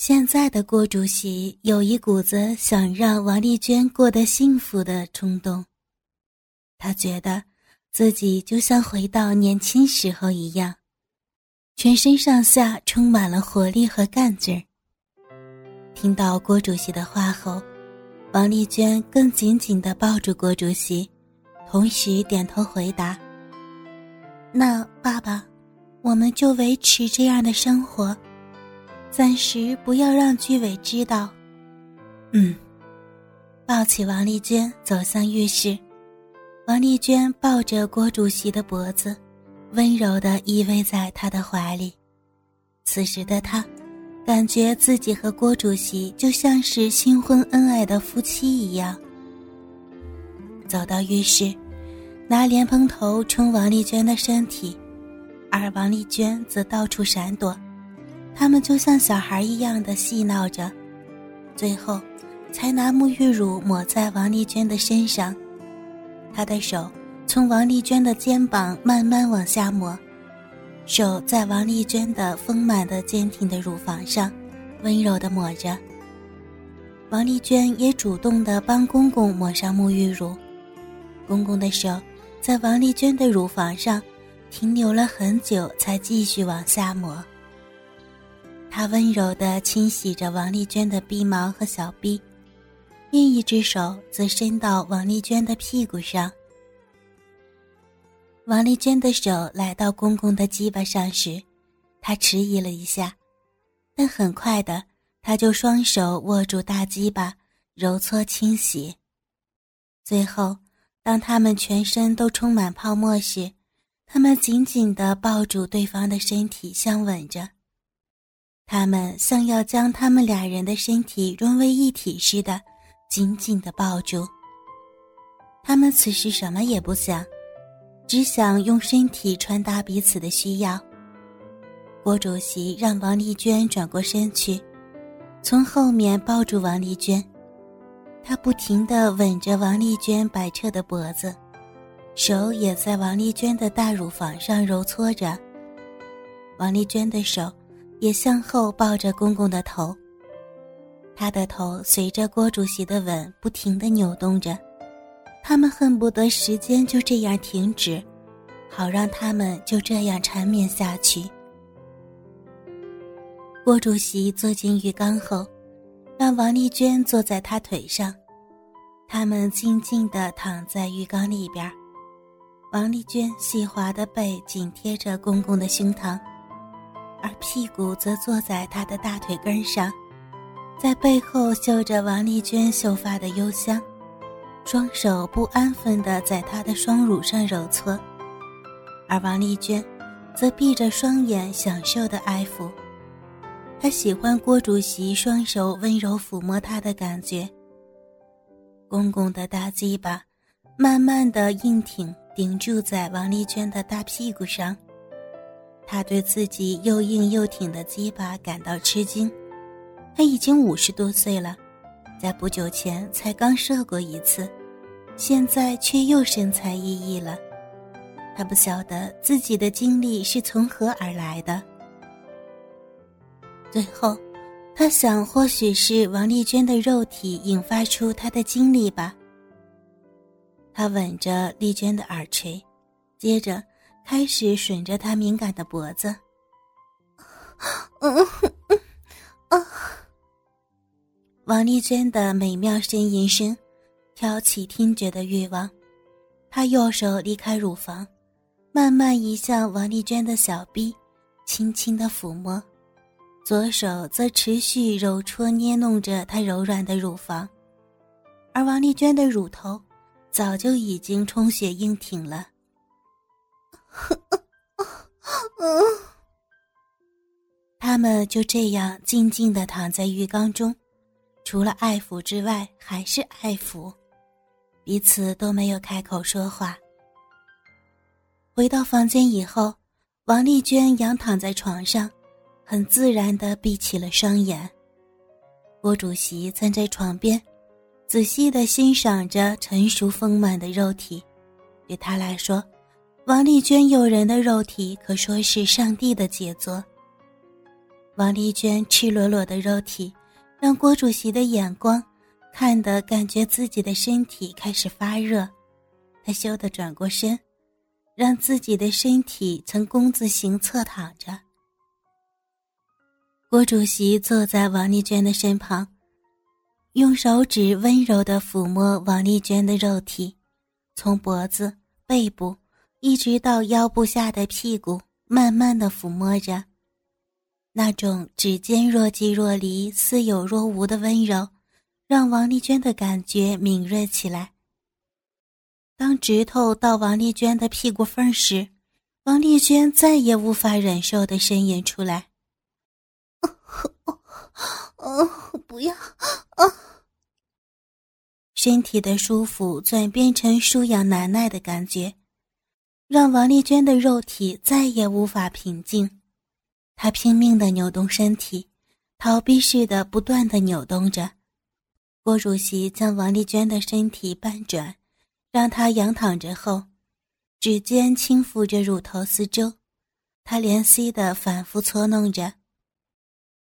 现在的郭主席有一股子想让王丽娟过得幸福的冲动。他觉得自己就像回到年轻时候一样，全身上下充满了活力和干劲儿。听到郭主席的话后，王丽娟更紧紧地抱住郭主席，同时点头回答：“那爸爸，我们就维持这样的生活。”暂时不要让居委知道。嗯，抱起王丽娟走向浴室。王丽娟抱着郭主席的脖子，温柔地依偎在他的怀里。此时的她，感觉自己和郭主席就像是新婚恩爱的夫妻一样。走到浴室，拿莲蓬头冲王丽娟的身体，而王丽娟则到处闪躲。他们就像小孩一样的戏闹着，最后，才拿沐浴乳抹在王丽娟的身上。他的手从王丽娟的肩膀慢慢往下抹，手在王丽娟的丰满的坚挺的乳房上温柔的抹着。王丽娟也主动的帮公公抹上沐浴乳，公公的手在王丽娟的乳房上停留了很久，才继续往下抹。他温柔地清洗着王丽娟的鼻毛和小臂，另一只手则伸到王丽娟的屁股上。王丽娟的手来到公公的鸡巴上时，他迟疑了一下，但很快的，他就双手握住大鸡巴，揉搓清洗。最后，当他们全身都充满泡沫时，他们紧紧地抱住对方的身体，相吻着。他们像要将他们俩人的身体融为一体似的，紧紧的抱住。他们此时什么也不想，只想用身体传达彼此的需要。郭主席让王丽娟转过身去，从后面抱住王丽娟，他不停地吻着王丽娟白澈的脖子，手也在王丽娟的大乳房上揉搓着。王丽娟的手。也向后抱着公公的头，他的头随着郭主席的吻不停地扭动着，他们恨不得时间就这样停止，好让他们就这样缠绵下去。郭主席坐进浴缸后，让王丽娟坐在他腿上，他们静静地躺在浴缸里边，王丽娟细滑的背紧贴着公公的胸膛。而屁股则坐在他的大腿根上，在背后嗅着王丽娟秀发的幽香，双手不安分地在他的双乳上揉搓，而王丽娟则闭着双眼享受的爱抚。她喜欢郭主席双手温柔抚摸她的感觉。公公的大鸡巴慢慢的硬挺顶住在王丽娟的大屁股上。他对自己又硬又挺的鸡巴感到吃惊，他已经五十多岁了，在不久前才刚射过一次，现在却又神采奕奕了。他不晓得自己的精力是从何而来的。最后，他想，或许是王丽娟的肉体引发出他的精力吧。他吻着丽娟的耳垂，接着。开始吮着她敏感的脖子，王丽娟的美妙呻吟声挑起听觉的欲望。她右手离开乳房，慢慢移向王丽娟的小臂，轻轻的抚摸；左手则持续揉搓捏弄着她柔软的乳房。而王丽娟的乳头早就已经充血硬挺了。他们就这样静静的躺在浴缸中，除了爱抚之外，还是爱抚，彼此都没有开口说话。回到房间以后，王丽娟仰躺在床上，很自然的闭起了双眼。郭主席站在床边，仔细的欣赏着成熟丰满的肉体，对他来说。王丽娟诱人的肉体可说是上帝的杰作。王丽娟赤裸裸的肉体，让郭主席的眼光看得感觉自己的身体开始发热。他羞得转过身，让自己的身体呈弓字形侧躺着。郭主席坐在王丽娟的身旁，用手指温柔的抚摸王丽娟的肉体，从脖子、背部一直到腰部下的屁股，慢慢的抚摸着。那种指尖若即若离、似有若无的温柔，让王丽娟的感觉敏锐起来。当指头到王丽娟的屁股缝时，王丽娟再也无法忍受的呻吟出来：“哦，不要！”哦！身体的舒服转变成舒痒难耐的感觉，让王丽娟的肉体再也无法平静。她拼命的扭动身体，逃避似的不断的扭动着。郭主席将王丽娟的身体半转，让她仰躺着后，指尖轻抚着乳头四周，他怜惜的反复搓弄着。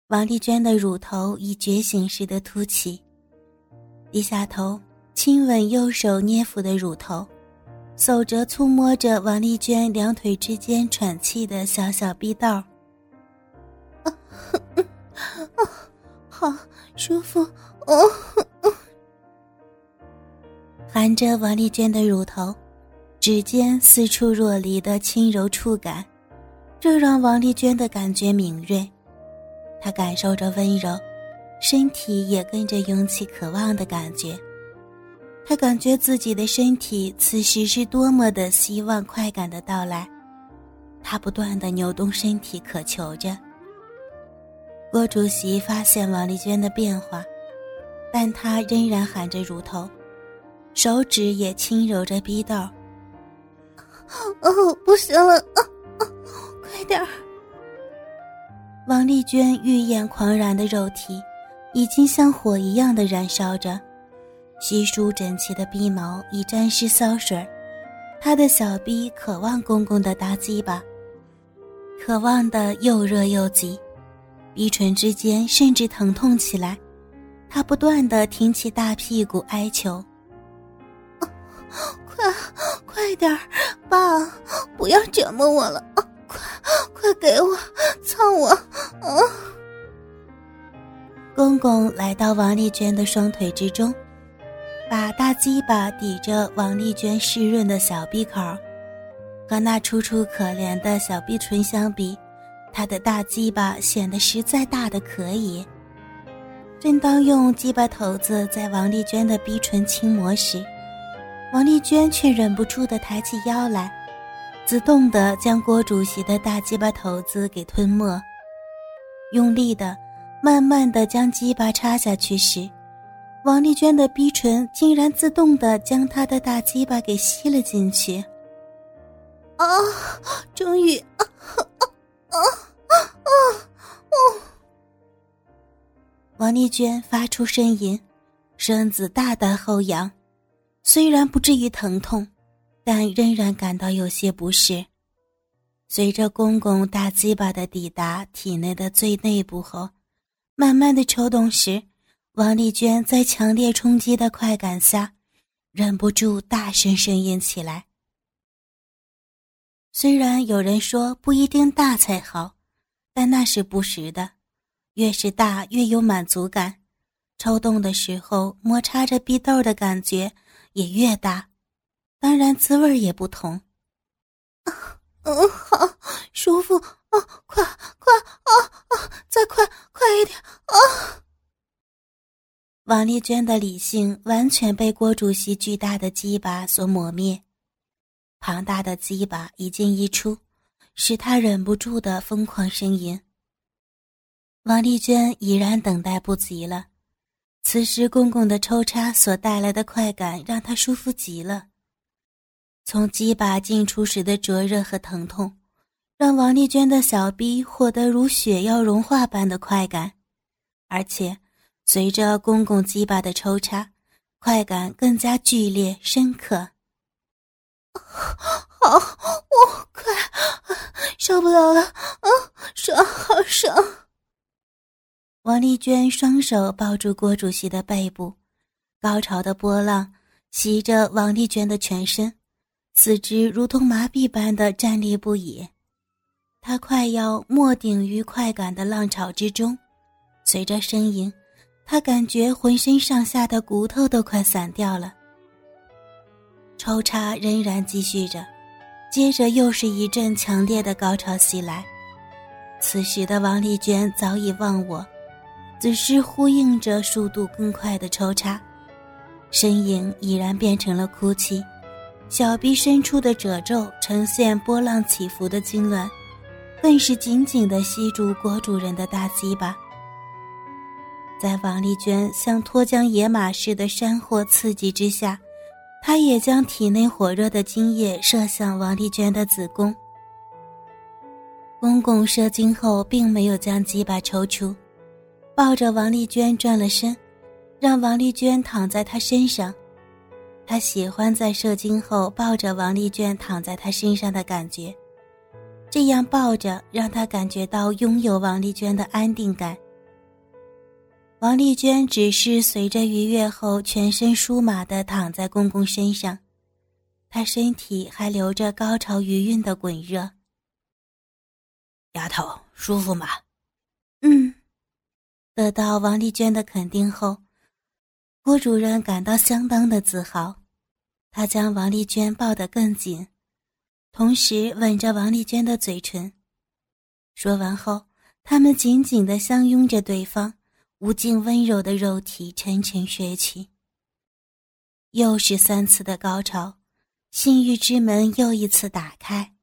王丽娟的乳头已觉醒似的凸起，低下头亲吻右手捏抚的乳头，手着触摸着王丽娟两腿之间喘气的小小逼道。啊，好舒服哦！含着王丽娟的乳头，指尖四处若离的轻柔触感，这让王丽娟的感觉敏锐。她感受着温柔，身体也跟着涌起渴望的感觉。她感觉自己的身体此时是多么的希望快感的到来，他不断的扭动身体，渴求着。郭主席发现王丽娟的变化，但她仍然含着乳头，手指也轻揉着逼道。哦，不行了，快点儿！王丽娟欲焰狂燃的肉体，已经像火一样的燃烧着，稀疏整齐的鼻毛已沾湿骚水，他的小逼渴望公公的大鸡巴，渴望的又热又急。鼻唇之间甚至疼痛起来，他不断的挺起大屁股哀求：“快，快点儿，爸，不要折磨我了啊！快，快给我，操我！”啊！公公来到王丽娟的双腿之中，把大鸡巴抵着王丽娟湿润的小闭口，和那楚楚可怜的小逼唇相比。他的大鸡巴显得实在大的可以。正当用鸡巴头子在王丽娟的逼唇轻磨时，王丽娟却忍不住的抬起腰来，自动的将郭主席的大鸡巴头子给吞没，用力的、慢慢的将鸡巴插下去时，王丽娟的逼唇竟然自动的将他的大鸡巴给吸了进去。啊，终于！啊啊啊啊！啊！王丽娟发出呻吟，身子大大后仰，虽然不至于疼痛，但仍然感到有些不适。随着公公大鸡巴的抵达体内的最内部后，慢慢的抽动时，王丽娟在强烈冲击的快感下，忍不住大声呻吟起来。虽然有人说不一定大才好，但那是不实的。越是大越有满足感，抽动的时候摩擦着逼豆的感觉也越大，当然滋味也不同。嗯，好舒服啊！快快啊啊！再快快一点啊！王丽娟的理性完全被郭主席巨大的鸡巴所磨灭。庞大的鸡巴一进一出，使他忍不住的疯狂呻吟。王丽娟已然等待不及了，此时公公的抽插所带来的快感让她舒服极了。从鸡巴进出时的灼热和疼痛，让王丽娟的小臂获得如雪要融化般的快感，而且随着公公鸡巴的抽插，快感更加剧烈深刻。好，我快受不了了！啊，爽，好爽！王丽娟双手抱住郭主席的背部，高潮的波浪袭着王丽娟的全身，四肢如同麻痹般的站立不已。她快要没顶于快感的浪潮之中，随着呻吟，他感觉浑身上下的骨头都快散掉了。抽插仍然继续着，接着又是一阵强烈的高潮袭来。此时的王丽娟早已忘我，只是呼应着速度更快的抽插，身影已然变成了哭泣，小臂深处的褶皱呈现波浪起伏的痉挛，更是紧紧地吸住郭主人的大鸡巴。在王丽娟像脱缰野马似的煽惑刺激之下，她也将体内火热的精液射向王丽娟的子宫。公公射精后，并没有将鸡巴抽出，抱着王丽娟转了身，让王丽娟躺在他身上。他喜欢在射精后抱着王丽娟躺在他身上的感觉，这样抱着让他感觉到拥有王丽娟的安定感。王丽娟只是随着愉悦后全身舒麻的躺在公公身上，她身体还留着高潮余韵的滚热。丫头舒服吗？嗯，得到王丽娟的肯定后，郭主任感到相当的自豪。他将王丽娟抱得更紧，同时吻着王丽娟的嘴唇。说完后，他们紧紧的相拥着对方，无尽温柔的肉体沉沉睡去。又是三次的高潮，性欲之门又一次打开。